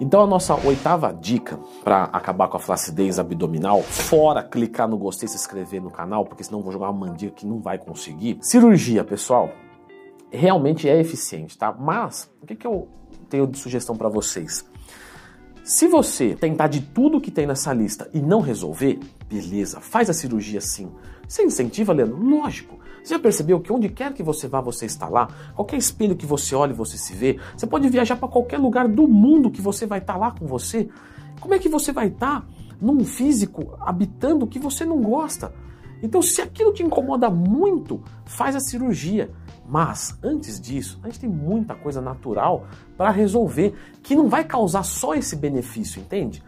Então a nossa oitava dica para acabar com a flacidez abdominal, fora clicar no gostei e se inscrever no canal, porque senão vou jogar uma mandiga que não vai conseguir. Cirurgia, pessoal, realmente é eficiente, tá? Mas o que, que eu tenho de sugestão para vocês? Se você tentar de tudo que tem nessa lista e não resolver, beleza, faz a cirurgia sim. Você incentiva, Leandro? Lógico. Você já percebeu que onde quer que você vá, você está lá? Qualquer espelho que você olhe, você se vê. Você pode viajar para qualquer lugar do mundo que você vai estar lá com você. Como é que você vai estar num físico habitando que você não gosta? Então, se aquilo te incomoda muito, faz a cirurgia. Mas antes disso, a gente tem muita coisa natural para resolver que não vai causar só esse benefício, entende?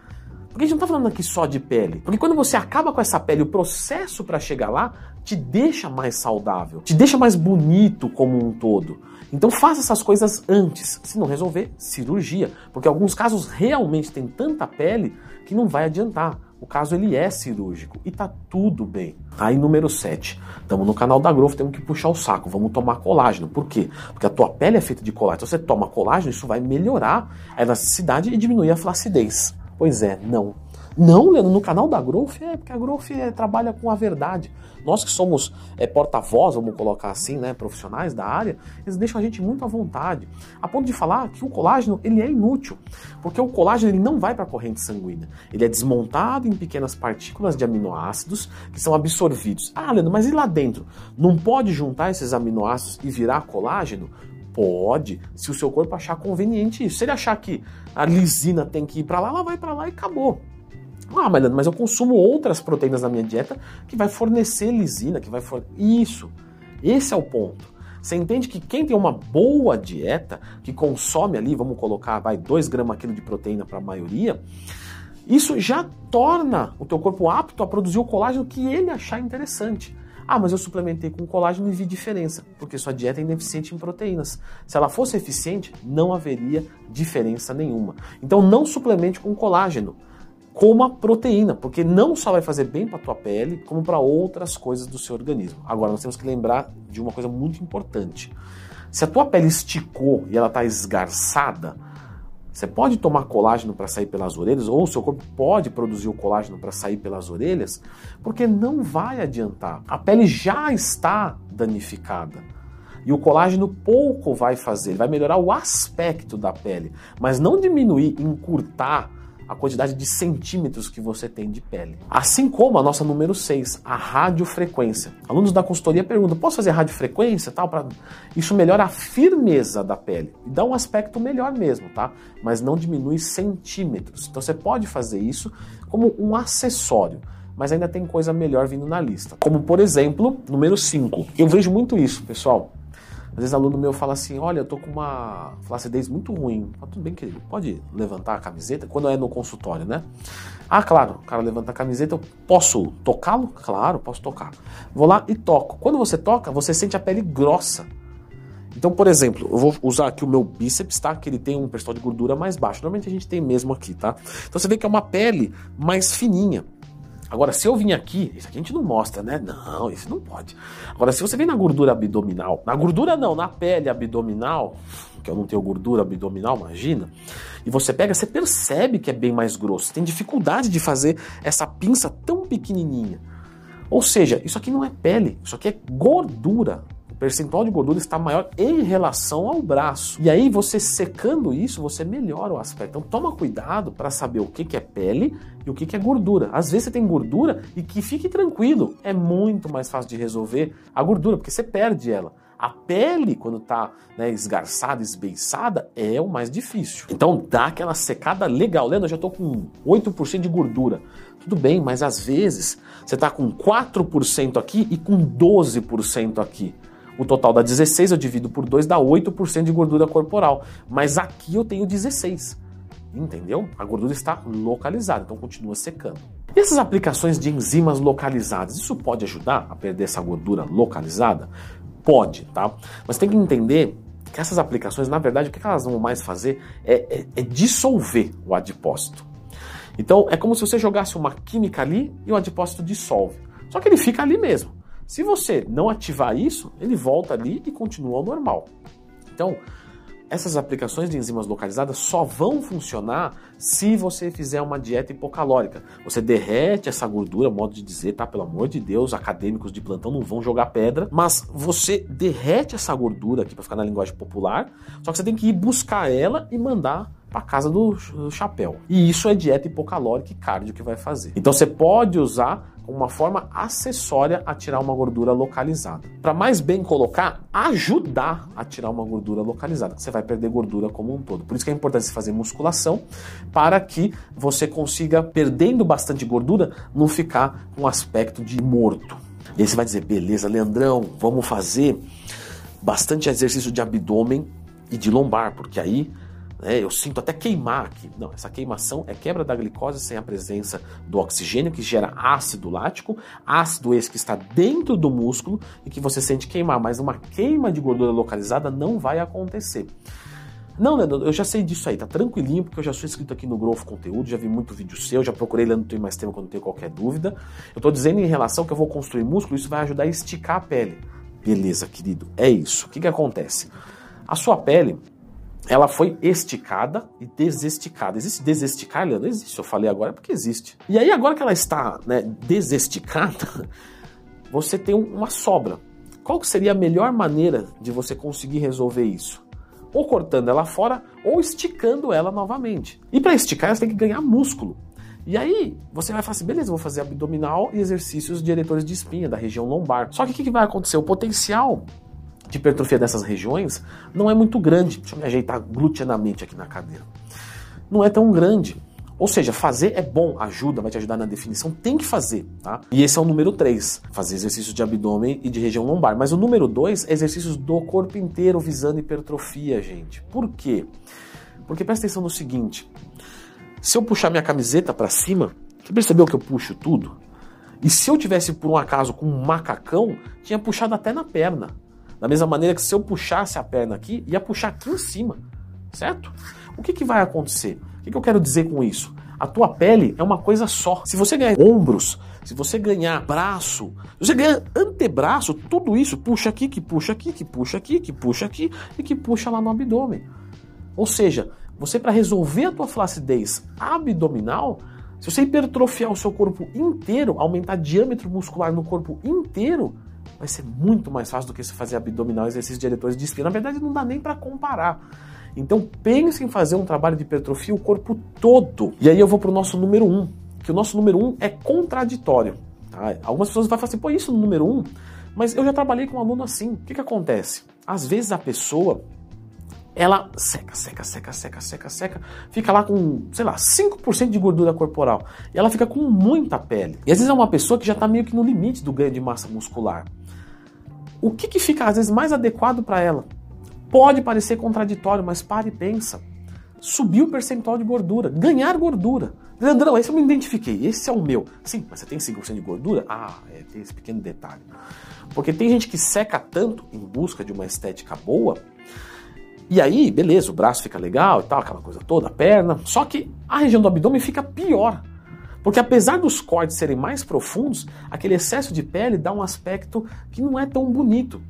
Porque a gente não está falando aqui só de pele. Porque quando você acaba com essa pele, o processo para chegar lá te deixa mais saudável, te deixa mais bonito como um todo. Então faça essas coisas antes. Se não resolver, cirurgia. Porque alguns casos realmente tem tanta pele que não vai adiantar. O caso ele é cirúrgico e tá tudo bem. Aí número 7. Estamos no canal da Growth, temos que puxar o saco, vamos tomar colágeno. Por quê? Porque a tua pele é feita de colágeno. Então você toma colágeno, isso vai melhorar a elasticidade e diminuir a flacidez. Pois é, não. Não, Leandro, no canal da Growth é porque a Growth é, trabalha com a verdade. Nós que somos é, porta-voz, vamos colocar assim, né, profissionais da área, eles deixam a gente muito à vontade, a ponto de falar que o colágeno ele é inútil, porque o colágeno ele não vai para a corrente sanguínea, ele é desmontado em pequenas partículas de aminoácidos que são absorvidos. Ah, Leandro, mas e lá dentro? Não pode juntar esses aminoácidos e virar colágeno? Pode, se o seu corpo achar conveniente isso. Se ele achar que a lisina tem que ir para lá, ela vai para lá e acabou. Ah, mas eu consumo outras proteínas na minha dieta que vai fornecer lisina, que vai fornecer. Isso. Esse é o ponto. Você entende que quem tem uma boa dieta, que consome ali, vamos colocar, vai 2 gramas quilo de proteína para a maioria, isso já torna o teu corpo apto a produzir o colágeno que ele achar interessante. Ah, mas eu suplementei com colágeno e vi diferença, porque sua dieta é ineficiente em proteínas. Se ela fosse eficiente, não haveria diferença nenhuma. Então não suplemente com colágeno coma proteína, porque não só vai fazer bem para tua pele, como para outras coisas do seu organismo. Agora nós temos que lembrar de uma coisa muito importante. Se a tua pele esticou e ela está esgarçada, você pode tomar colágeno para sair pelas orelhas, ou o seu corpo pode produzir o colágeno para sair pelas orelhas, porque não vai adiantar. A pele já está danificada. E o colágeno pouco vai fazer, ele vai melhorar o aspecto da pele, mas não diminuir, encurtar a quantidade de centímetros que você tem de pele. Assim como a nossa número 6, a radiofrequência. Alunos da consultoria perguntam: posso fazer radiofrequência? Tal, pra... Isso melhora a firmeza da pele e dá um aspecto melhor mesmo, tá? Mas não diminui centímetros. Então você pode fazer isso como um acessório mas ainda tem coisa melhor vindo na lista. Como, por exemplo, número 5. Eu vejo muito isso, pessoal. Às vezes aluno meu fala assim, olha, eu tô com uma flacidez muito ruim. Ah, tudo bem, querido, pode levantar a camiseta? Quando é no consultório, né? Ah, claro, o cara levanta a camiseta, eu posso tocá-lo? Claro, posso tocar. Vou lá e toco. Quando você toca, você sente a pele grossa. Então, por exemplo, eu vou usar aqui o meu bíceps, tá? Que ele tem um percentual de gordura mais baixo. Normalmente a gente tem mesmo aqui, tá? Então você vê que é uma pele mais fininha. Agora, se eu vim aqui, isso aqui a gente não mostra, né? Não, isso não pode. Agora, se você vem na gordura abdominal, na gordura não, na pele abdominal, que eu não tenho gordura abdominal, imagina, e você pega, você percebe que é bem mais grosso. Tem dificuldade de fazer essa pinça tão pequenininha. Ou seja, isso aqui não é pele, isso aqui é gordura percentual de gordura está maior em relação ao braço. E aí, você secando isso, você melhora o aspecto. Então, toma cuidado para saber o que, que é pele e o que, que é gordura. Às vezes você tem gordura e que fique tranquilo, é muito mais fácil de resolver a gordura, porque você perde ela. A pele, quando está né, esgarçada, esbeiçada, é o mais difícil. Então dá aquela secada legal. Leandro, eu já estou com 8% de gordura. Tudo bem, mas às vezes você está com 4% aqui e com 12% aqui. O total dá 16, eu divido por 2, dá 8% de gordura corporal. Mas aqui eu tenho 16. Entendeu? A gordura está localizada, então continua secando. E essas aplicações de enzimas localizadas, isso pode ajudar a perder essa gordura localizada? Pode, tá? Mas tem que entender que essas aplicações, na verdade, o que elas vão mais fazer é, é, é dissolver o adipócito. Então, é como se você jogasse uma química ali e o adipócito dissolve. Só que ele fica ali mesmo. Se você não ativar isso, ele volta ali e continua ao normal. Então, essas aplicações de enzimas localizadas só vão funcionar se você fizer uma dieta hipocalórica. Você derrete essa gordura, modo de dizer, tá? Pelo amor de Deus, acadêmicos de plantão não vão jogar pedra, mas você derrete essa gordura aqui para ficar na linguagem popular, só que você tem que ir buscar ela e mandar para casa do chapéu. E isso é dieta hipocalórica e cardio que vai fazer. Então você pode usar uma forma acessória a tirar uma gordura localizada. Para mais bem colocar, ajudar a tirar uma gordura localizada. Você vai perder gordura como um todo. Por isso que é importante fazer musculação para que você consiga, perdendo bastante gordura, não ficar com um aspecto de morto. E aí você vai dizer, beleza, Leandrão, vamos fazer bastante exercício de abdômen e de lombar, porque aí né, eu sinto até queimar aqui. Não, essa queimação é quebra da glicose sem a presença do oxigênio, que gera ácido lático, ácido esse que está dentro do músculo e que você sente queimar, mas uma queima de gordura localizada não vai acontecer. Não, Leandro, eu já sei disso aí, tá tranquilinho, porque eu já sou inscrito aqui no Growth Conteúdo, já vi muito vídeo seu, já procurei Leandro Tem Mais Tempo quando tenho qualquer dúvida. Eu tô dizendo em relação que eu vou construir músculo, isso vai ajudar a esticar a pele. Beleza, querido, é isso. O que que acontece? A sua pele, ela foi esticada e desesticada. Existe desesticar, Leandro? Existe, eu falei agora porque existe. E aí, agora que ela está né, desesticada, você tem uma sobra. Qual seria a melhor maneira de você conseguir resolver isso? Ou cortando ela fora, ou esticando ela novamente. E para esticar, você tem que ganhar músculo. E aí, você vai falar assim, beleza, vou fazer abdominal e exercícios de eretores de espinha, da região lombar. Só que o que vai acontecer? O potencial de hipertrofia dessas regiões não é muito grande. Deixa eu me ajeitar gluteanamente aqui na cadeira. Não é tão grande. Ou seja, fazer é bom, ajuda, vai te ajudar na definição, tem que fazer, tá? E esse é o número 3, fazer exercícios de abdômen e de região lombar. Mas o número 2 é exercícios do corpo inteiro visando hipertrofia, gente. Por quê? Porque presta atenção no seguinte: se eu puxar minha camiseta para cima, você percebeu que eu puxo tudo? E se eu tivesse por um acaso com um macacão, tinha puxado até na perna. Da mesma maneira que se eu puxasse a perna aqui, ia puxar aqui em cima, certo? O que, que vai acontecer? O que, que eu quero dizer com isso? A tua pele é uma coisa só. Se você ganhar ombros, se você ganhar braço, se você ganhar antebraço, tudo isso puxa aqui, que puxa aqui, que puxa aqui, que puxa aqui e que puxa lá no abdômen. Ou seja, você para resolver a tua flacidez abdominal, se você hipertrofiar o seu corpo inteiro, aumentar diâmetro muscular no corpo inteiro, vai ser muito mais fácil do que você fazer abdominal exercício de diretores de espinha. Na verdade, não dá nem para comparar. Então pense em fazer um trabalho de hipertrofia o corpo todo. E aí eu vou para o nosso número um, que o nosso número um é contraditório. Tá? Algumas pessoas vão falar assim, pô, isso no número um? Mas eu já trabalhei com um aluno assim. O que, que acontece? Às vezes a pessoa ela seca, seca, seca, seca, seca, seca, fica lá com, sei lá, 5% de gordura corporal. E ela fica com muita pele. E às vezes é uma pessoa que já está meio que no limite do ganho de massa muscular. O que, que fica às vezes mais adequado para ela? Pode parecer contraditório, mas pare e pensa. Subir o percentual de gordura, ganhar gordura. Leandrão, esse eu me identifiquei, esse é o meu. Sim, mas você tem 5% de gordura? Ah, é, tem esse pequeno detalhe. Porque tem gente que seca tanto em busca de uma estética boa e aí, beleza, o braço fica legal e tal, aquela coisa toda, a perna. Só que a região do abdômen fica pior. Porque apesar dos cortes serem mais profundos, aquele excesso de pele dá um aspecto que não é tão bonito.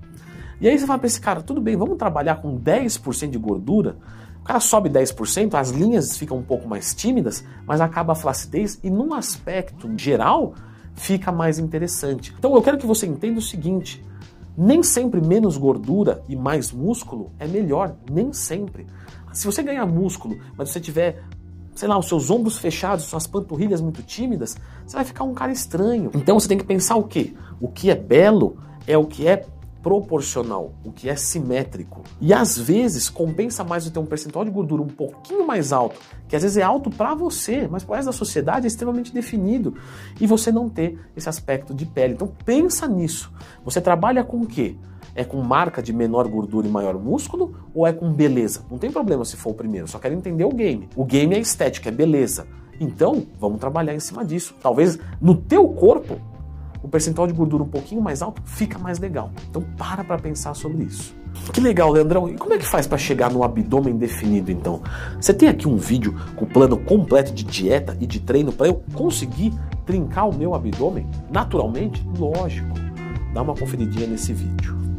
E aí você fala para esse cara, tudo bem, vamos trabalhar com 10% de gordura. O cara sobe 10%, as linhas ficam um pouco mais tímidas, mas acaba a flacidez e num aspecto geral fica mais interessante. Então eu quero que você entenda o seguinte, nem sempre menos gordura e mais músculo é melhor, nem sempre. Se você ganhar músculo, mas você tiver, sei lá, os seus ombros fechados, suas panturrilhas muito tímidas, você vai ficar um cara estranho. Então você tem que pensar o quê? O que é belo é o que é proporcional, o que é simétrico. E às vezes compensa mais você ter um percentual de gordura um pouquinho mais alto, que às vezes é alto para você, mas para da sociedade é extremamente definido, e você não ter esse aspecto de pele. Então pensa nisso. Você trabalha com o quê? É com marca de menor gordura e maior músculo ou é com beleza? Não tem problema se for o primeiro, só quero entender o game. O game é estética, é beleza. Então, vamos trabalhar em cima disso. Talvez no teu corpo o percentual de gordura um pouquinho mais alto, fica mais legal. Então para para pensar sobre isso. Que legal, Leandrão. E como é que faz para chegar no abdômen definido então? Você tem aqui um vídeo com o plano completo de dieta e de treino para eu conseguir trincar o meu abdômen naturalmente? Lógico. Dá uma conferidinha nesse vídeo.